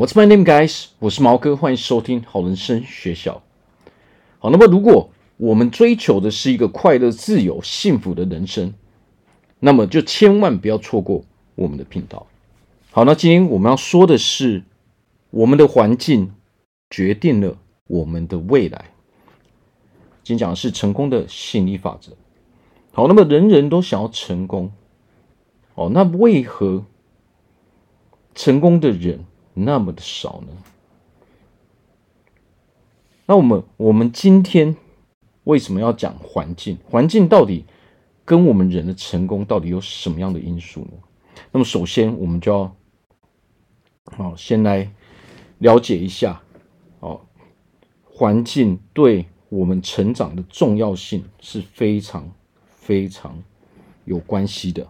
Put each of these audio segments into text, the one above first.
What's my name, guys？我是毛哥，欢迎收听好人生学校。好，那么如果我们追求的是一个快乐、自由、幸福的人生，那么就千万不要错过我们的频道。好，那今天我们要说的是，我们的环境决定了我们的未来。今天讲的是成功的吸引力法则。好，那么人人都想要成功，哦，那为何成功的人那么的少呢？那我们我们今天为什么要讲环境？环境到底跟我们人的成功到底有什么样的因素呢？那么首先我们就要，好，先来了解一下，哦，环境对我们成长的重要性是非常非常有关系的。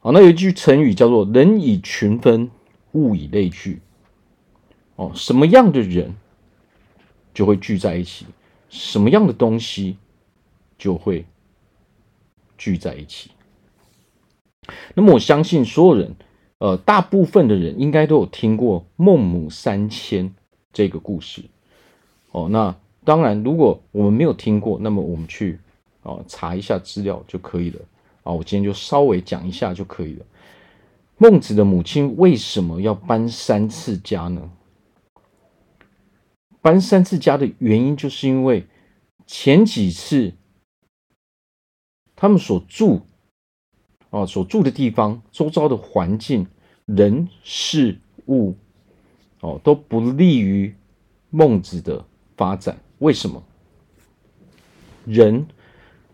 好，那有一句成语叫做“人以群分”。物以类聚，哦，什么样的人就会聚在一起，什么样的东西就会聚在一起。那么，我相信所有人，呃，大部分的人应该都有听过孟母三迁这个故事。哦，那当然，如果我们没有听过，那么我们去哦查一下资料就可以了。啊，我今天就稍微讲一下就可以了。孟子的母亲为什么要搬三次家呢？搬三次家的原因，就是因为前几次他们所住啊所住的地方，周遭的环境、人事物哦都不利于孟子的发展。为什么？人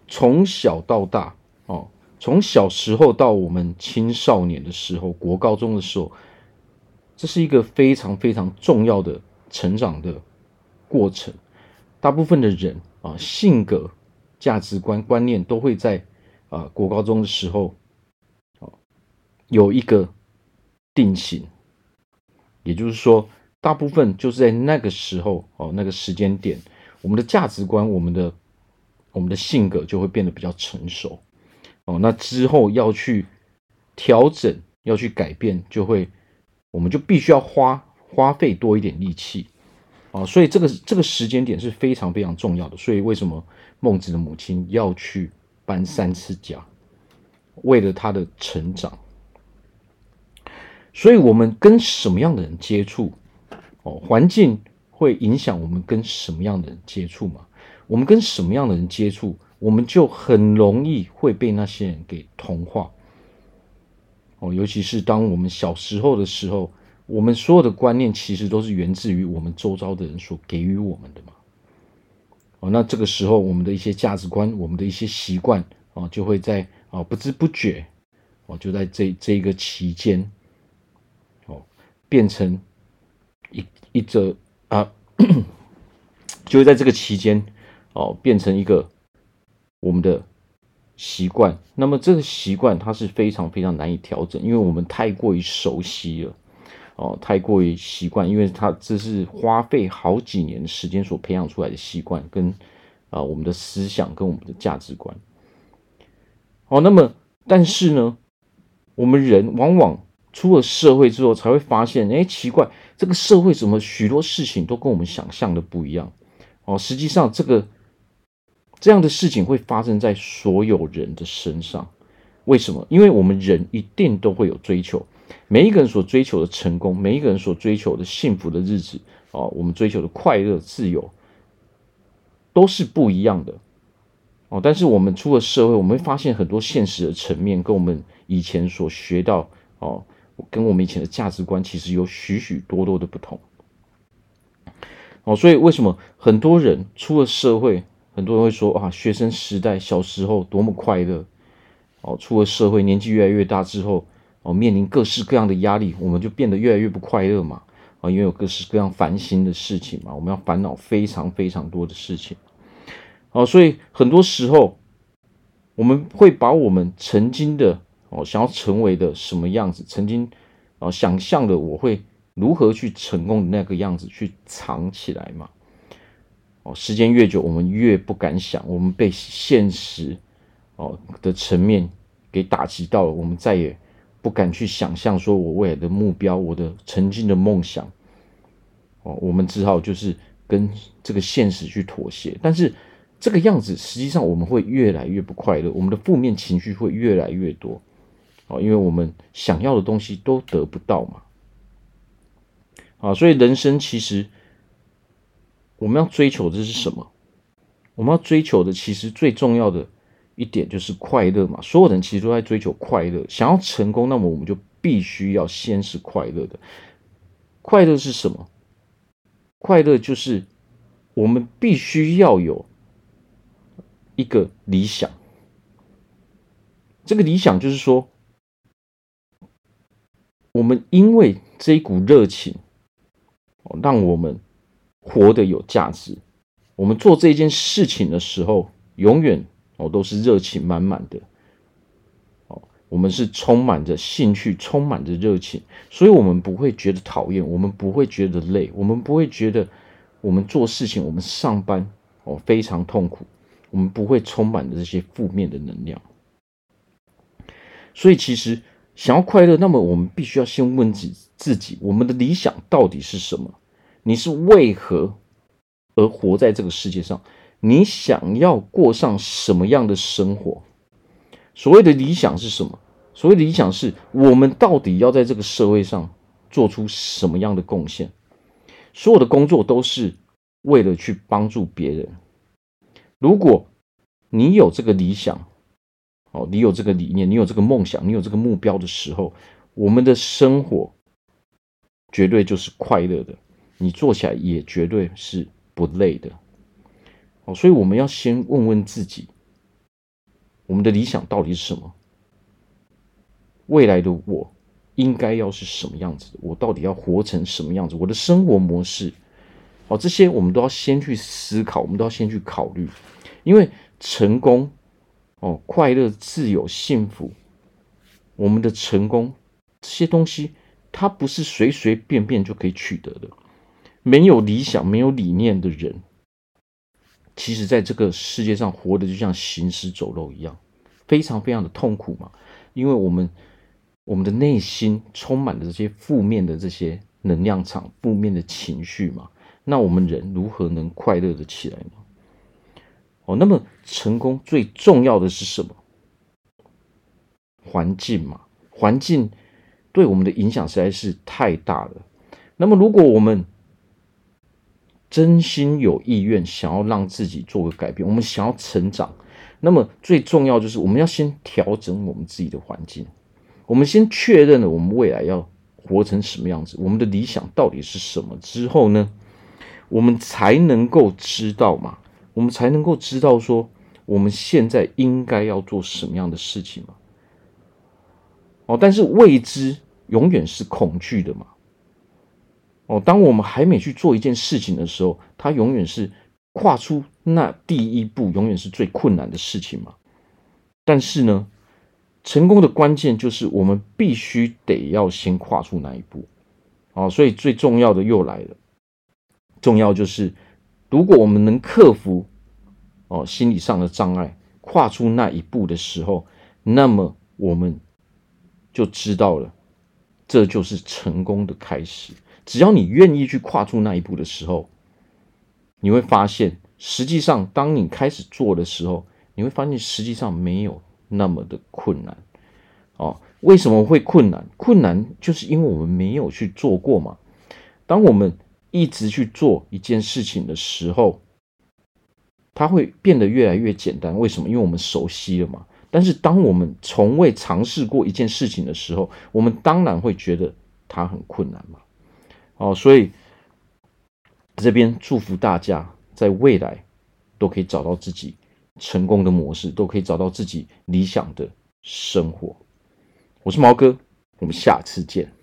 从小到大哦。从小时候到我们青少年的时候，国高中的时候，这是一个非常非常重要的成长的过程。大部分的人啊，性格、价值观、观念都会在啊国高中的时候，有一个定型。也就是说，大部分就是在那个时候哦，那个时间点，我们的价值观、我们的我们的性格就会变得比较成熟。哦，那之后要去调整，要去改变，就会，我们就必须要花花费多一点力气，啊，所以这个这个时间点是非常非常重要的。所以为什么孟子的母亲要去搬三次家？为了他的成长。所以我们跟什么样的人接触？哦，环境会影响我们跟什么样的人接触吗？我们跟什么样的人接触？我们就很容易会被那些人给同化，哦，尤其是当我们小时候的时候，我们所有的观念其实都是源自于我们周遭的人所给予我们的嘛，哦，那这个时候我们的一些价值观，我们的一些习惯，啊，就会在啊不知不觉，哦，就在这这一个期间，哦，变成一一则啊，就会在这个期间，哦，变成一个。我们的习惯，那么这个习惯它是非常非常难以调整，因为我们太过于熟悉了，哦，太过于习惯，因为它这是花费好几年时间所培养出来的习惯，跟啊、我们的思想跟我们的价值观。哦，那么但是呢，我们人往往出了社会之后才会发现，哎，奇怪，这个社会怎么许多事情都跟我们想象的不一样？哦，实际上这个。这样的事情会发生在所有人的身上，为什么？因为我们人一定都会有追求，每一个人所追求的成功，每一个人所追求的幸福的日子，哦，我们追求的快乐、自由，都是不一样的，哦。但是我们出了社会，我们会发现很多现实的层面，跟我们以前所学到，哦，跟我们以前的价值观，其实有许许多多的不同，哦。所以为什么很多人出了社会？很多人会说啊，学生时代小时候多么快乐哦！出了社会，年纪越来越大之后哦，面临各式各样的压力，我们就变得越来越不快乐嘛啊！因为有各式各样烦心的事情嘛，我们要烦恼非常非常多的事情哦，所以很多时候我们会把我们曾经的哦想要成为的什么样子，曾经啊想象的我会如何去成功的那个样子去藏起来嘛。哦时间越久，我们越不敢想，我们被现实哦的层面给打击到了，我们再也不敢去想象说我未来的目标，我的曾经的梦想。哦，我们只好就是跟这个现实去妥协，但是这个样子实际上我们会越来越不快乐，我们的负面情绪会越来越多。哦，因为我们想要的东西都得不到嘛。啊，所以人生其实我们要追求的是什么？我们要追求的其实最重要的一点就是快乐嘛。所有人其实都在追求快乐，想要成功，那么我们就必须要先是快乐的。快乐是什么？快乐就是我们必须要有一个理想。这个理想就是说，我们因为这一股热情。让我们活得有价值。我们做这件事情的时候，永远哦都是热情满满的。哦，我们是充满着兴趣，充满着热情，所以我们不会觉得讨厌，我们不会觉得累，我们不会觉得我们做事情，我们上班哦非常痛苦，我们不会充满着这些负面的能量。所以，其实想要快乐，那么我们必须要先问自。自己，我们的理想到底是什么？你是为何而活在这个世界上？你想要过上什么样的生活？所谓的理想是什么？所谓的理想是我们到底要在这个社会上做出什么样的贡献？所有的工作都是为了去帮助别人。如果你有这个理想，哦，你有这个理念，你有这个梦想，你有这个目标的时候，我们的生活。绝对就是快乐的，你做起来也绝对是不累的。哦，所以我们要先问问自己，我们的理想到底是什么？未来的我应该要是什么样子的？我到底要活成什么样子？我的生活模式，哦，这些我们都要先去思考，我们都要先去考虑，因为成功，哦，快乐、自由、幸福，我们的成功这些东西。它不是随随便便就可以取得的。没有理想、没有理念的人，其实在这个世界上活的就像行尸走肉一样，非常非常的痛苦嘛。因为我们我们的内心充满了这些负面的这些能量场、负面的情绪嘛。那我们人如何能快乐的起来呢？哦，那么成功最重要的是什么？环境嘛，环境。对我们的影响实在是太大了。那么，如果我们真心有意愿想要让自己做个改变，我们想要成长，那么最重要就是我们要先调整我们自己的环境。我们先确认了我们未来要活成什么样子，我们的理想到底是什么之后呢，我们才能够知道嘛，我们才能够知道说我们现在应该要做什么样的事情嘛。哦，但是未知永远是恐惧的嘛。哦，当我们还没去做一件事情的时候，它永远是跨出那第一步，永远是最困难的事情嘛。但是呢，成功的关键就是我们必须得要先跨出那一步。哦，所以最重要的又来了，重要就是如果我们能克服哦心理上的障碍，跨出那一步的时候，那么我们。就知道了，这就是成功的开始。只要你愿意去跨出那一步的时候，你会发现，实际上当你开始做的时候，你会发现实际上没有那么的困难。哦，为什么会困难？困难就是因为我们没有去做过嘛。当我们一直去做一件事情的时候，它会变得越来越简单。为什么？因为我们熟悉了嘛。但是，当我们从未尝试过一件事情的时候，我们当然会觉得它很困难嘛。哦，所以这边祝福大家在未来都可以找到自己成功的模式，都可以找到自己理想的生活。我是毛哥，我们下次见。